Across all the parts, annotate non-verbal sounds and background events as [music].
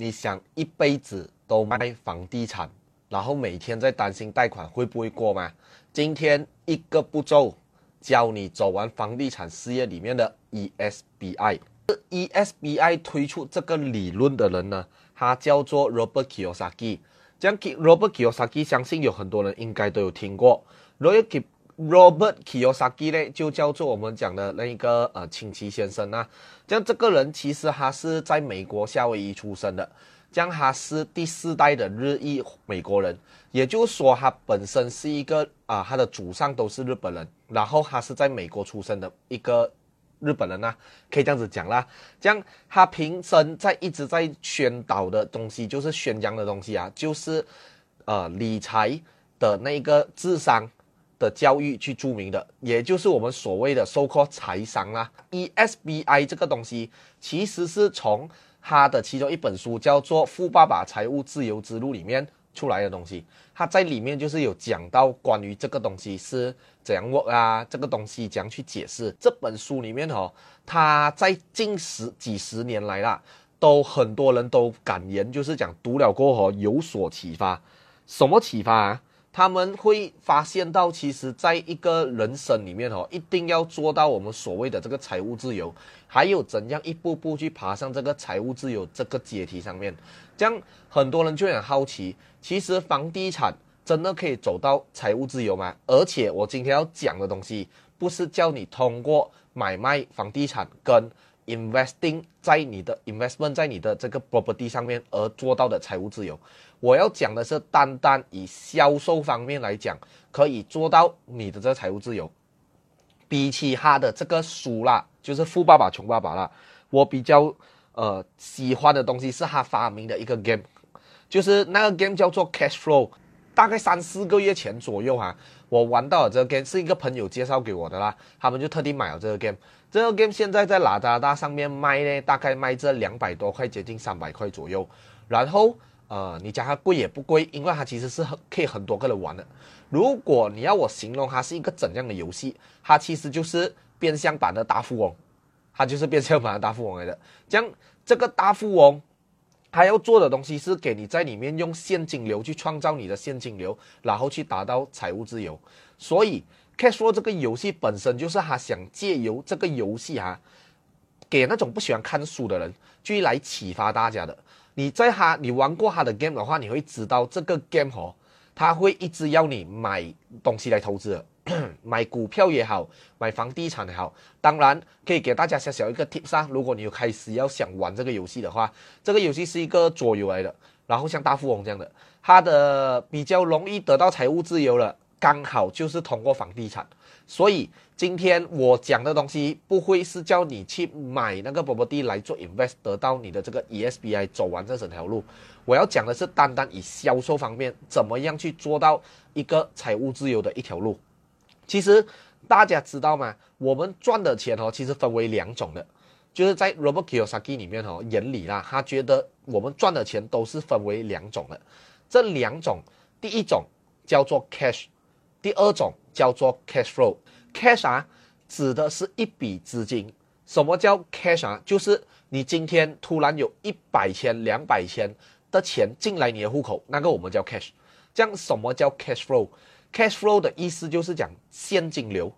你想一辈子都卖房地产，然后每天在担心贷款会不会过吗？今天一个步骤教你走完房地产事业里面的 ESBI。ESBI 推出这个理论的人呢，他叫做 Robert Kiyosaki。这样 Robert Kiyosaki 相信有很多人应该都有听过。Robert Robert Kiyosaki 呢，就叫做我们讲的那一个呃亲戚先生啊。这样这个人其实他是在美国夏威夷出生的，这样他是第四代的日裔美国人，也就是说他本身是一个啊，他的祖上都是日本人，然后他是在美国出生的一个日本人呐，可以这样子讲啦。这样他平生在一直在宣导的东西，就是宣扬的东西啊，就是呃理财的那个智商。的教育去著名的，也就是我们所谓的 so-called 财商啦。ESBI 这个东西其实是从他的其中一本书叫做《富爸爸财务自由之路》里面出来的东西。他在里面就是有讲到关于这个东西是怎样握啊，这个东西怎样去解释。这本书里面哦，他在近十几十年来啦，都很多人都感言，就是讲读了过后有所启发。什么启发啊？他们会发现到，其实在一个人生里面哦，一定要做到我们所谓的这个财务自由，还有怎样一步步去爬上这个财务自由这个阶梯上面。这样很多人就很好奇，其实房地产真的可以走到财务自由吗？而且我今天要讲的东西，不是叫你通过买卖房地产跟。Investing 在你的 investment 在你的这个 property 上面而做到的财务自由，我要讲的是单单以销售方面来讲，可以做到你的这个财务自由。比起他的这个书啦，就是《富爸爸穷爸爸》啦，我比较呃喜欢的东西是他发明的一个 game，就是那个 game 叫做 Cash Flow。大概三四个月前左右哈，我玩到了这个 game，是一个朋友介绍给我的啦，他们就特地买了这个 game。这个 game 现在在拉达达上面卖呢，大概卖这两百多块，接近三百块左右。然后呃，你讲它贵也不贵，因为它其实是很可以很多个人玩的。如果你要我形容它是一个怎样的游戏，它其实就是变相版的大富翁，它就是变相版的大富翁来的。这样这个大富翁。他要做的东西是给你在里面用现金流去创造你的现金流，然后去达到财务自由。所以，cash flow 这个游戏本身就是他想借由这个游戏哈，给那种不喜欢看书的人，去来启发大家的。你在他你玩过他的 game 的话，你会知道这个 game 哦，他会一直要你买东西来投资的。买股票也好，买房地产也好，当然可以给大家小小一个 tips 啊。如果你有开始要想玩这个游戏的话，这个游戏是一个桌游来的，然后像大富翁这样的，它的比较容易得到财务自由了，刚好就是通过房地产。所以今天我讲的东西不会是叫你去买那个 property 来做 invest 得到你的这个 ESBI 走完这整条路。我要讲的是单单以销售方面，怎么样去做到一个财务自由的一条路。其实大家知道吗？我们赚的钱哦，其实分为两种的，就是在 Robert Kiyosaki 里面哦眼里啦，他觉得我们赚的钱都是分为两种的。这两种，第一种叫做 cash，第二种叫做 cash flow。cash 啊，指的是一笔资金。什么叫 cash 啊？就是你今天突然有一百千、两百千的钱进来你的户口，那个我们叫 cash。这样什么叫 cash flow？Cash flow 的意思就是讲现金流，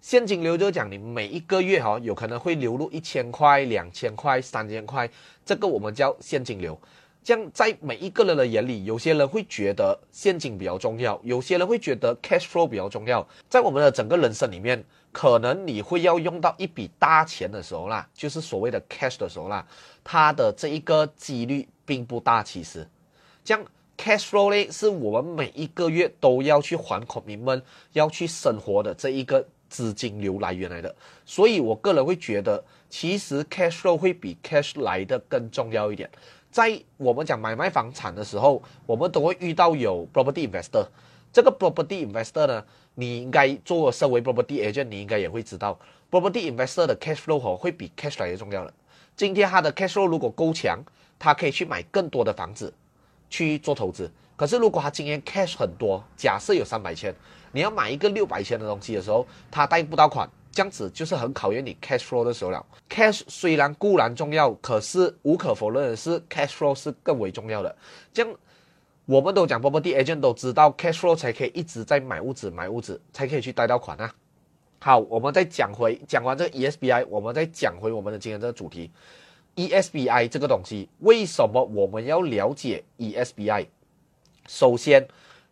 现金流就是讲你每一个月哈有可能会流入一千块、两千块、三千块，这个我们叫现金流。这样在每一个人的眼里，有些人会觉得现金比较重要，有些人会觉得 cash flow 比较重要。在我们的整个人生里面，可能你会要用到一笔大钱的时候啦，就是所谓的 cash 的时候啦，它的这一个几率并不大。其实，这样。Cash flow 呢，是我们每一个月都要去还孔明们要去生活的这一个资金流来源来的，所以我个人会觉得，其实 cash flow 会比 cash 来的更重要一点。在我们讲买卖房产的时候，我们都会遇到有 property investor，这个 property investor 呢，你应该做身为 property agent，你应该也会知道，property investor 的 cash flow 会比 cash 来的重要的。今天他的 cash flow 如果够强，他可以去买更多的房子。去做投资，可是如果他今天 cash 很多，假设有三百千，你要买一个六百千的东西的时候，他贷不到款，这样子就是很考验你 cash flow 的时候了。cash 虽然固然重要，可是无可否认的是 cash flow 是更为重要的。这样我们都讲 property agent 都知道 cash flow 才可以一直在买屋子买屋子，才可以去贷到款啊。好，我们再讲回讲完这个 ESBI，我们再讲回我们的今天这个主题。ESBI 这个东西，为什么我们要了解 ESBI？首先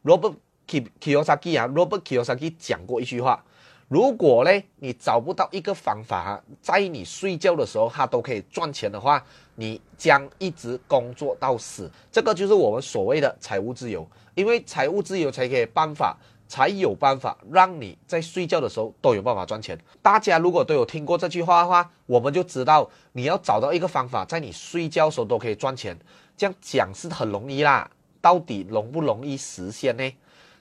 ，Robert Kiyosaki 啊，Robert Kiyosaki 讲过一句话：如果呢你找不到一个方法，在你睡觉的时候它都可以赚钱的话，你将一直工作到死。这个就是我们所谓的财务自由，因为财务自由才可以办法。才有办法让你在睡觉的时候都有办法赚钱。大家如果都有听过这句话的话，我们就知道你要找到一个方法，在你睡觉的时候都可以赚钱。这样讲是很容易啦，到底容不容易实现呢？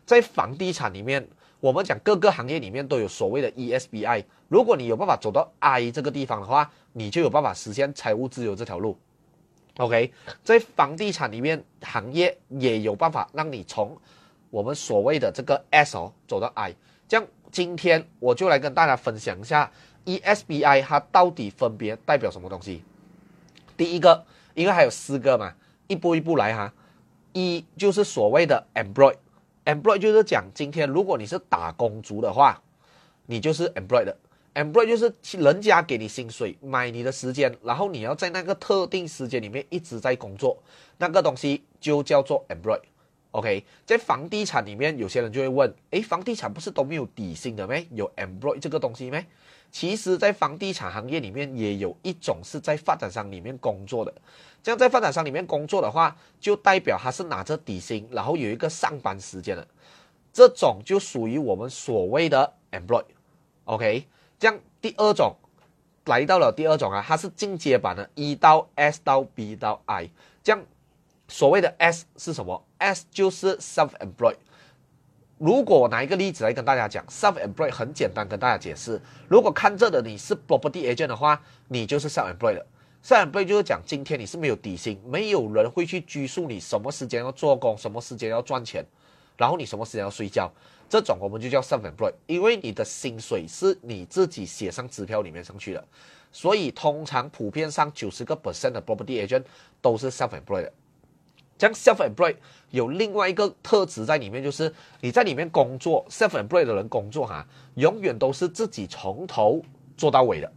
在房地产里面，我们讲各个行业里面都有所谓的 ESBI。如果你有办法走到 I 这个地方的话，你就有办法实现财务自由这条路。OK，在房地产里面行业也有办法让你从。我们所谓的这个 S 哦，走到 I，这样今天我就来跟大家分享一下 ESBI 它到底分别代表什么东西。第一个，因为还有四个嘛，一步一步来哈。一就是所谓的 Employed，Employed 就是讲今天如果你是打工族的话，你就是 Employed，Employed 就是人家给你薪水买你的时间，然后你要在那个特定时间里面一直在工作，那个东西就叫做 Employed。OK，在房地产里面，有些人就会问：诶，房地产不是都没有底薪的咩？有 employ 这个东西咩？其实，在房地产行业里面，也有一种是在发展商里面工作的。这样在发展商里面工作的话，就代表他是拿着底薪，然后有一个上班时间的。这种就属于我们所谓的 employ。OK，这样第二种来到了第二种啊，它是进阶版的，E 到 S 到 B 到 I，这样。所谓的 S 是什么？S 就是 self-employed。如果我拿一个例子来跟大家讲，self-employed 很简单，跟大家解释。如果看这的你是 property agent 的话，你就是 self-employed 的。self-employed 就是讲今天你是没有底薪，没有人会去拘束你什么时间要做工，什么时间要赚钱，然后你什么时间要睡觉，这种我们就叫 self-employed，因为你的薪水是你自己写上支票里面上去的，所以通常普遍上九十个 percent 的 property agent 都是 self-employed 的。像 self-employed 有另外一个特质在里面，就是你在里面工作，self-employed 的人工作哈，永远都是自己从头做到尾的。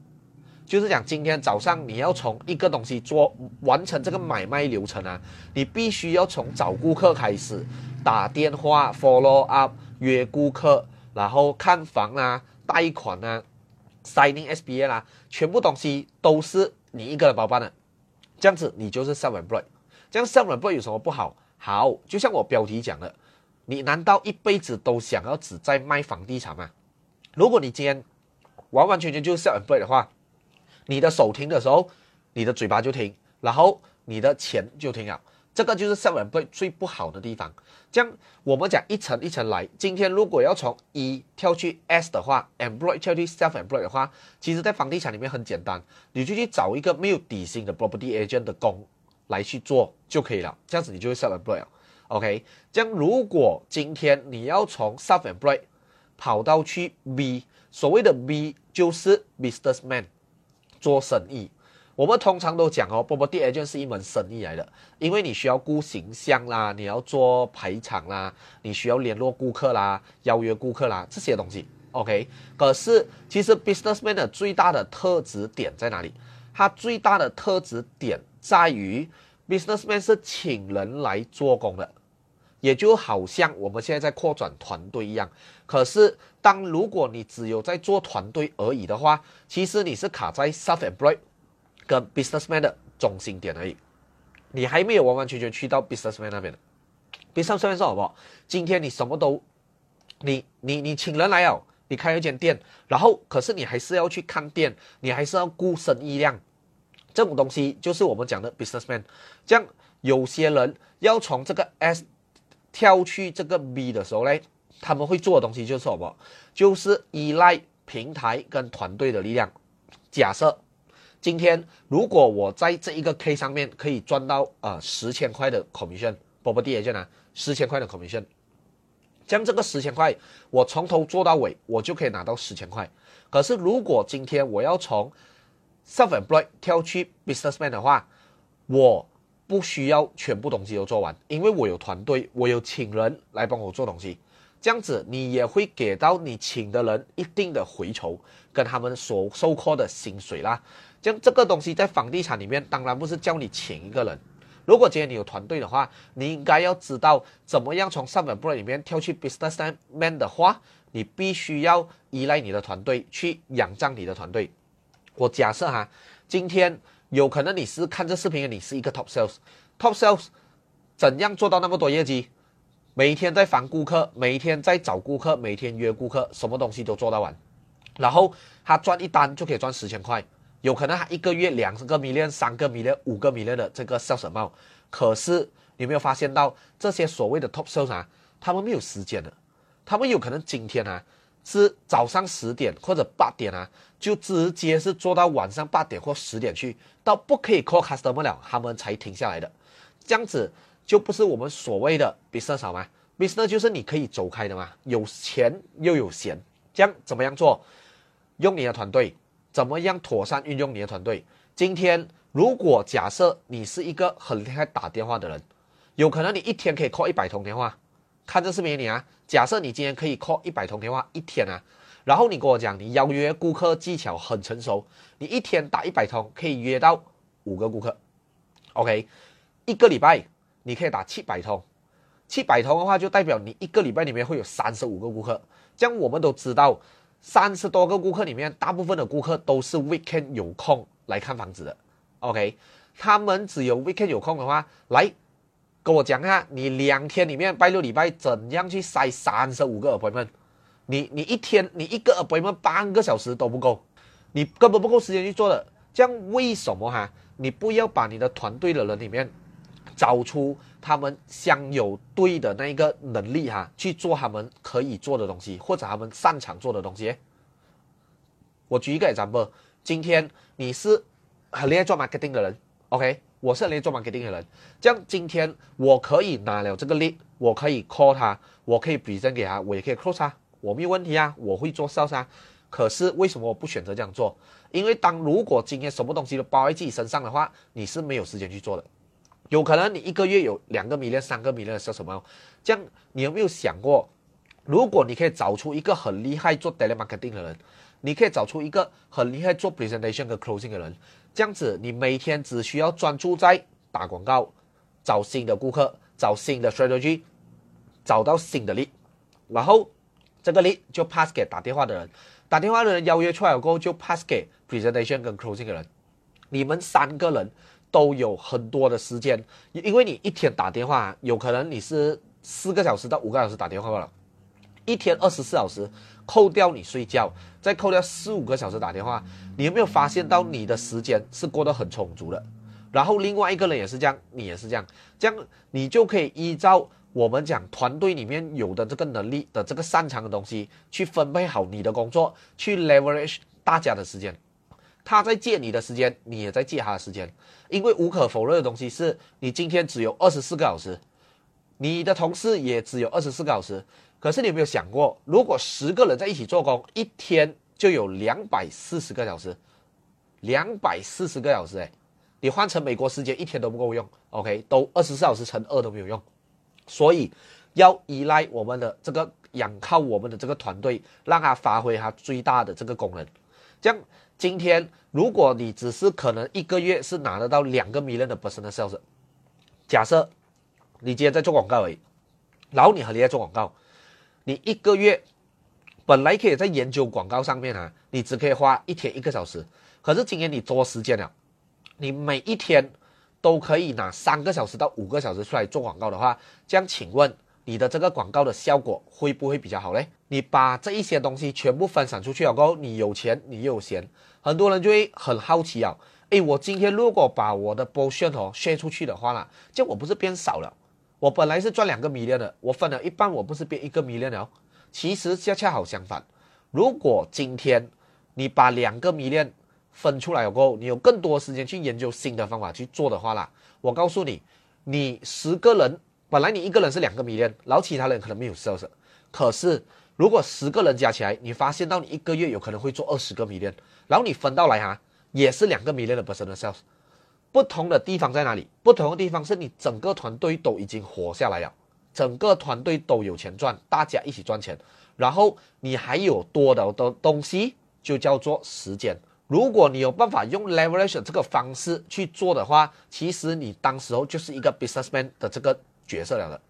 就是讲今天早上你要从一个东西做完成这个买卖流程啊，你必须要从找顾客开始，打电话 follow up 约顾客，然后看房啊、贷款啊、signing SBA 啦，全部东西都是你一个人包办的。这样子你就是 self-employed。这样 self-employed 有什么不好？好，就像我标题讲的，你难道一辈子都想要只在卖房地产吗？如果你今天完完全全就是 self-employed 的话，你的手停的时候，你的嘴巴就停，然后你的钱就停了。这个就是 self-employed 最不好的地方。这样我们讲一层一层来。今天如果要从 E 跳去 S 的话，employ 跳去 self-employed 的话，其实在房地产里面很简单，你就去找一个没有底薪的 property agent 的工。来去做就可以了，这样子你就会 self-employed。OK，这样如果今天你要从 self-employed 跑到去 B，所谓的 B 就是 businessman，做生意。我们通常都讲哦，property agent 是一门生意来的，因为你需要顾形象啦，你要做排场啦，你需要联络顾客啦，邀约顾客啦，这些东西。OK，可是其实 businessman 的最大的特质点在哪里？它最大的特质点。在于，businessman 是请人来做工的，也就好像我们现在在扩展团队一样。可是，当如果你只有在做团队而已的话，其实你是卡在 self-employed 跟 businessman 的中心点而已，你还没有完完全全去到 businessman 那边的。businessman 说好不好？今天你什么都，你你你请人来哦，你开一间店，然后可是你还是要去看店，你还是要顾生意量。这种东西就是我们讲的 businessman，这样有些人要从这个 S 跳去这个 B 的时候呢，他们会做的东西就是什么？就是依赖平台跟团队的力量。假设今天如果我在这一个 K 上面可以赚到啊十千块的 commission，波波 D 也就拿十千块的 commission，将这个十千块，我从头做到尾，我就可以拿到十千块。可是如果今天我要从 self-employed 跳去 businessman 的话，我不需要全部东西都做完，因为我有团队，我有请人来帮我做东西。这样子，你也会给到你请的人一定的回酬，跟他们所收获的薪水啦。像这个东西在房地产里面，当然不是叫你请一个人。如果今天你有团队的话，你应该要知道怎么样从上本部里面跳去 businessman 的话，你必须要依赖你的团队去仰仗你的团队。我假设哈，今天有可能你是看这视频的，你是一个 top sales，top sales 怎样做到那么多业绩？每一天在烦顾客，每一天在找顾客，每天约顾客，什么东西都做到完，然后他赚一单就可以赚十千块，有可能他一个月两个 million、三个 million、五个 million 的这个 sales 帽，可是你没有发现到这些所谓的 top sales 啊，他们没有时间的，他们有可能今天啊是早上十点或者八点啊，就直接是做到晚上八点或十点去，到不可以 call customer 了，他们才停下来的，这样子。就不是我们所谓的 business 好吗？business 就是你可以走开的嘛，有钱又有闲，这样怎么样做？用你的团队，怎么样妥善运用你的团队？今天如果假设你是一个很厉害打电话的人，有可能你一天可以 call 一百通电话。看这视频你啊，假设你今天可以 call 一百通电话一天啊，然后你跟我讲你邀约顾客技巧很成熟，你一天打一百通可以约到五个顾客，OK，一个礼拜。你可以打七百通，七百通的话就代表你一个礼拜里面会有三十五个顾客。这样我们都知道，三十多个顾客里面，大部分的顾客都是 weekend 有空来看房子的。OK，他们只有 weekend 有空的话，来跟我讲一下，你两天里面拜六礼拜怎样去塞三十五个 appointment？你你一天你一个 appointment 半个小时都不够，你根本不够时间去做的。这样为什么哈？你不要把你的团队的人里面。找出他们相有对的那一个能力哈，去做他们可以做的东西，或者他们擅长做的东西。我举一个 example，今天你是很厉害做 marketing 的人，OK，我是很厉害做 marketing 的人，这样今天我可以拿了这个 lead，我可以 call 他，我可以 present 给他，我也可以 close 他，我没有问题啊，我会做 sale 啊。可是为什么我不选择这样做？因为当如果今天什么东西都包在自己身上的话，你是没有时间去做的。有可能你一个月有两个米链、三个米链的销售么？这样你有没有想过，如果你可以找出一个很厉害做 telemarketing 的人，你可以找出一个很厉害做 presentation 和 closing 的人，这样子你每天只需要专注在打广告、找新的顾客、找新的 strategy、找到新的力然后这个力就 pass 给打电话的人，打电话的人邀约出来过后就 pass 给 presentation 跟 closing 的人，你们三个人。都有很多的时间，因为你一天打电话，有可能你是四个小时到五个小时打电话了，一天二十四小时，扣掉你睡觉，再扣掉四五个小时打电话，你有没有发现到你的时间是过得很充足的？然后另外一个人也是这样，你也是这样，这样你就可以依照我们讲团队里面有的这个能力的这个擅长的东西，去分配好你的工作，去 leverage 大家的时间。他在借你的时间，你也在借他的时间，因为无可否认的东西是你今天只有二十四个小时，你的同事也只有二十四个小时。可是你有没有想过，如果十个人在一起做工，一天就有两百四十个小时，两百四十个小时，哎，你换成美国时间一天都不够用。OK，都二十四小时乘二都没有用，所以要依赖我们的这个，仰靠我们的这个团队，让他发挥他最大的这个功能，这样。今天，如果你只是可能一个月是拿得到两个 million 的 personal sales，假设你今天在做广告而已，然后你很厉害做广告，你一个月本来可以在研究广告上面啊，你只可以花一天一个小时，可是今天你多时间了，你每一天都可以拿三个小时到五个小时出来做广告的话，这样请问？你的这个广告的效果会不会比较好嘞？你把这一些东西全部分散出去了过后，你有钱，你又有闲，很多人就会很好奇啊。诶，我今天如果把我的波炫哦炫出去的话啦，这我不是变少了？我本来是赚两个米链的，我分了一半，我不是变一个米链了？其实恰恰好相反，如果今天你把两个米链分出来过后，你有更多时间去研究新的方法去做的话啦，我告诉你，你十个人。本来你一个人是两个迷恋，然后其他人可能没有 sales，可是如果十个人加起来，你发现到你一个月有可能会做二十个 million，然后你分到来哈，也是两个 million 的 personal sales。不同的地方在哪里？不同的地方是你整个团队都已经活下来了，整个团队都有钱赚，大家一起赚钱，然后你还有多的的东西，就叫做时间。如果你有办法用 leverage 这个方式去做的话，其实你当时候就是一个 businessman 的这个角色了的。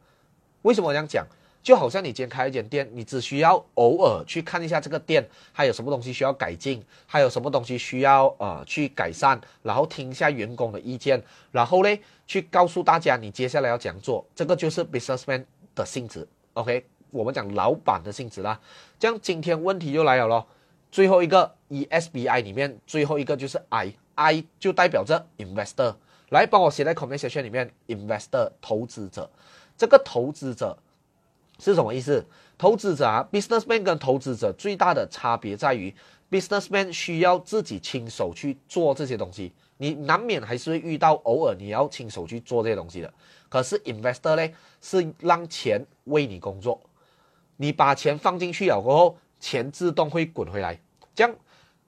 为什么我这样讲？就好像你今天开一间店，你只需要偶尔去看一下这个店还有什么东西需要改进，还有什么东西需要呃去改善，然后听一下员工的意见，然后呢去告诉大家你接下来要怎样做，这个就是 businessman 的性质。OK，我们讲老板的性质啦。这样今天问题就来了咯。最后一个 ESBI 里面最后一个就是 I，I 就代表着 investor，来帮我写在 comment section 里面，investor 投资者，这个投资者。是什么意思？投资者啊，businessman 跟投资者最大的差别在于，businessman 需要自己亲手去做这些东西，你难免还是会遇到偶尔你要亲手去做这些东西的。可是 investor 呢，是让钱为你工作，你把钱放进去了过后，钱自动会滚回来。这样，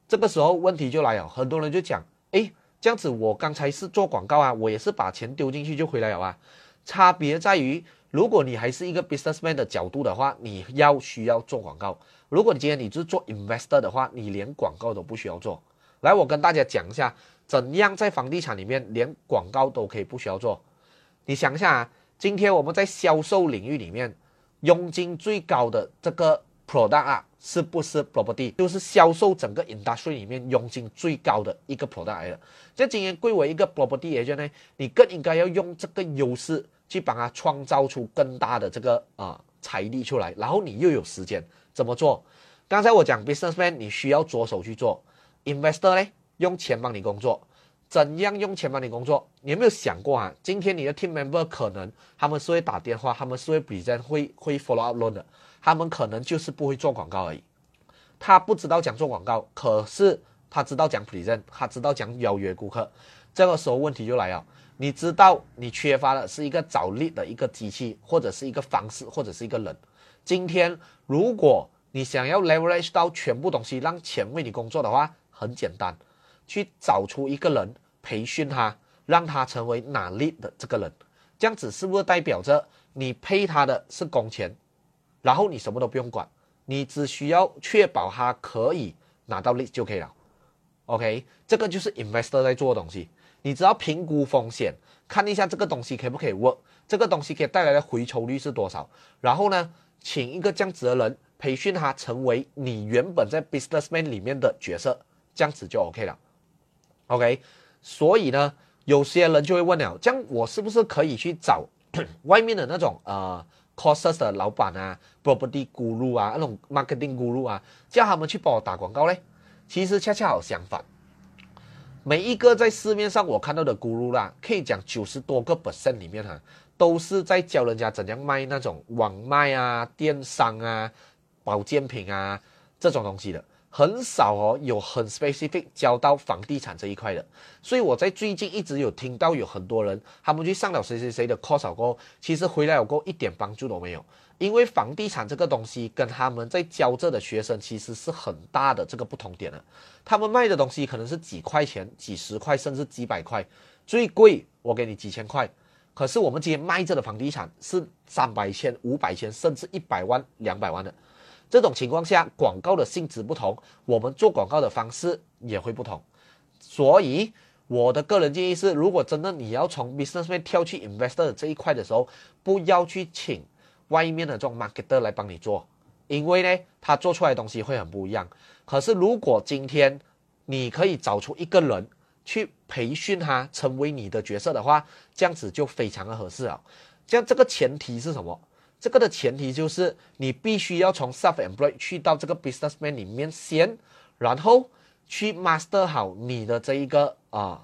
这个时候问题就来了，很多人就讲，哎，这样子我刚才是做广告啊，我也是把钱丢进去就回来了啊，差别在于。如果你还是一个 businessman 的角度的话，你要需要做广告。如果你今天你是做 investor 的话，你连广告都不需要做。来，我跟大家讲一下，怎样在房地产里面连广告都可以不需要做。你想一下啊，今天我们在销售领域里面，佣金最高的这个 product 啊，是不是 property？就是销售整个 industry 里面佣金最高的一个 product 来的。这今天贵为一个 property agent 呢，你更应该要用这个优势。去帮他创造出更大的这个啊财力出来，然后你又有时间怎么做？刚才我讲 businessman，你需要着手去做；investor 呢，用钱帮你工作。怎样用钱帮你工作？你有没有想过啊？今天你的 team member 可能他们是会打电话，他们是会 present，会会 follow up loan 的，他们可能就是不会做广告而已。他不知道讲做广告，可是他知道讲 present，他知道讲邀约顾客。这个时候问题就来了。你知道你缺乏的是一个找力的一个机器，或者是一个方式，或者是一个人。今天如果你想要 leverage 到全部东西，让钱为你工作的话，很简单，去找出一个人，培训他，让他成为拿力的这个人。这样子是不是代表着你配他的是工钱，然后你什么都不用管，你只需要确保他可以拿到力就可以了。OK，这个就是 investor 在做的东西。你只要评估风险，看一下这个东西可不可以 work，这个东西可以带来的回抽率是多少，然后呢，请一个这样子的人培训他成为你原本在 businessman 里面的角色，这样子就 OK 了。OK，所以呢，有些人就会问了，这样我是不是可以去找 [coughs] 外面的那种呃 courses 的老板啊，property guru 啊，那种 marketing guru 啊，叫他们去帮我打广告嘞？其实恰恰好相反。每一个在市面上我看到的 guru 啦，可以讲九十多个 percent 里面哈，都是在教人家怎样卖那种网卖啊、电商啊、保健品啊这种东西的，很少哦有很 specific 教到房地产这一块的。所以我在最近一直有听到有很多人，他们去上了谁谁谁的 course 过后，其实回来有过一点帮助都没有。因为房地产这个东西跟他们在教这的学生其实是很大的这个不同点的，他们卖的东西可能是几块钱、几十块甚至几百块，最贵我给你几千块，可是我们今天卖这的房地产是三百千、五百千甚至一百万、两百万的，这种情况下广告的性质不同，我们做广告的方式也会不同，所以我的个人建议是，如果真的你要从 business 面跳去 investor 这一块的时候，不要去请。外面的这种 marketer 来帮你做，因为呢，他做出来的东西会很不一样。可是如果今天你可以找出一个人去培训他成为你的角色的话，这样子就非常的合适啊。这样这个前提是什么？这个的前提就是你必须要从 self-employed 去到这个 businessman 里面先，然后去 master 好你的这一个啊。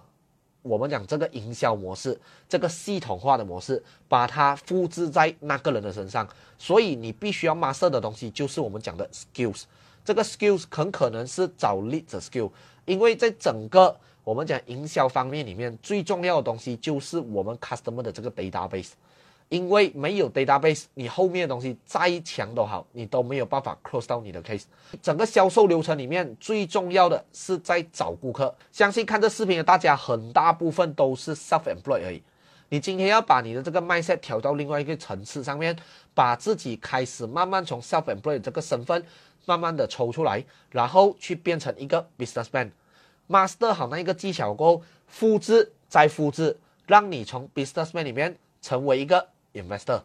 我们讲这个营销模式，这个系统化的模式，把它复制在那个人的身上。所以你必须要 master 的东西，就是我们讲的 skills。这个 skills 很可能是找 lead 的 skill，因为在整个我们讲营销方面里面，最重要的东西就是我们 customer 的这个 database。因为没有 database，你后面的东西再强都好，你都没有办法 close 到你的 case。整个销售流程里面最重要的是在找顾客。相信看这视频的大家，很大部分都是 self-employed 而已。你今天要把你的这个 mindset 调到另外一个层次上面，把自己开始慢慢从 self-employed 这个身份慢慢的抽出来，然后去变成一个 businessman，master 好那一个技巧过后，复制再复制，让你从 businessman 里面成为一个。Investor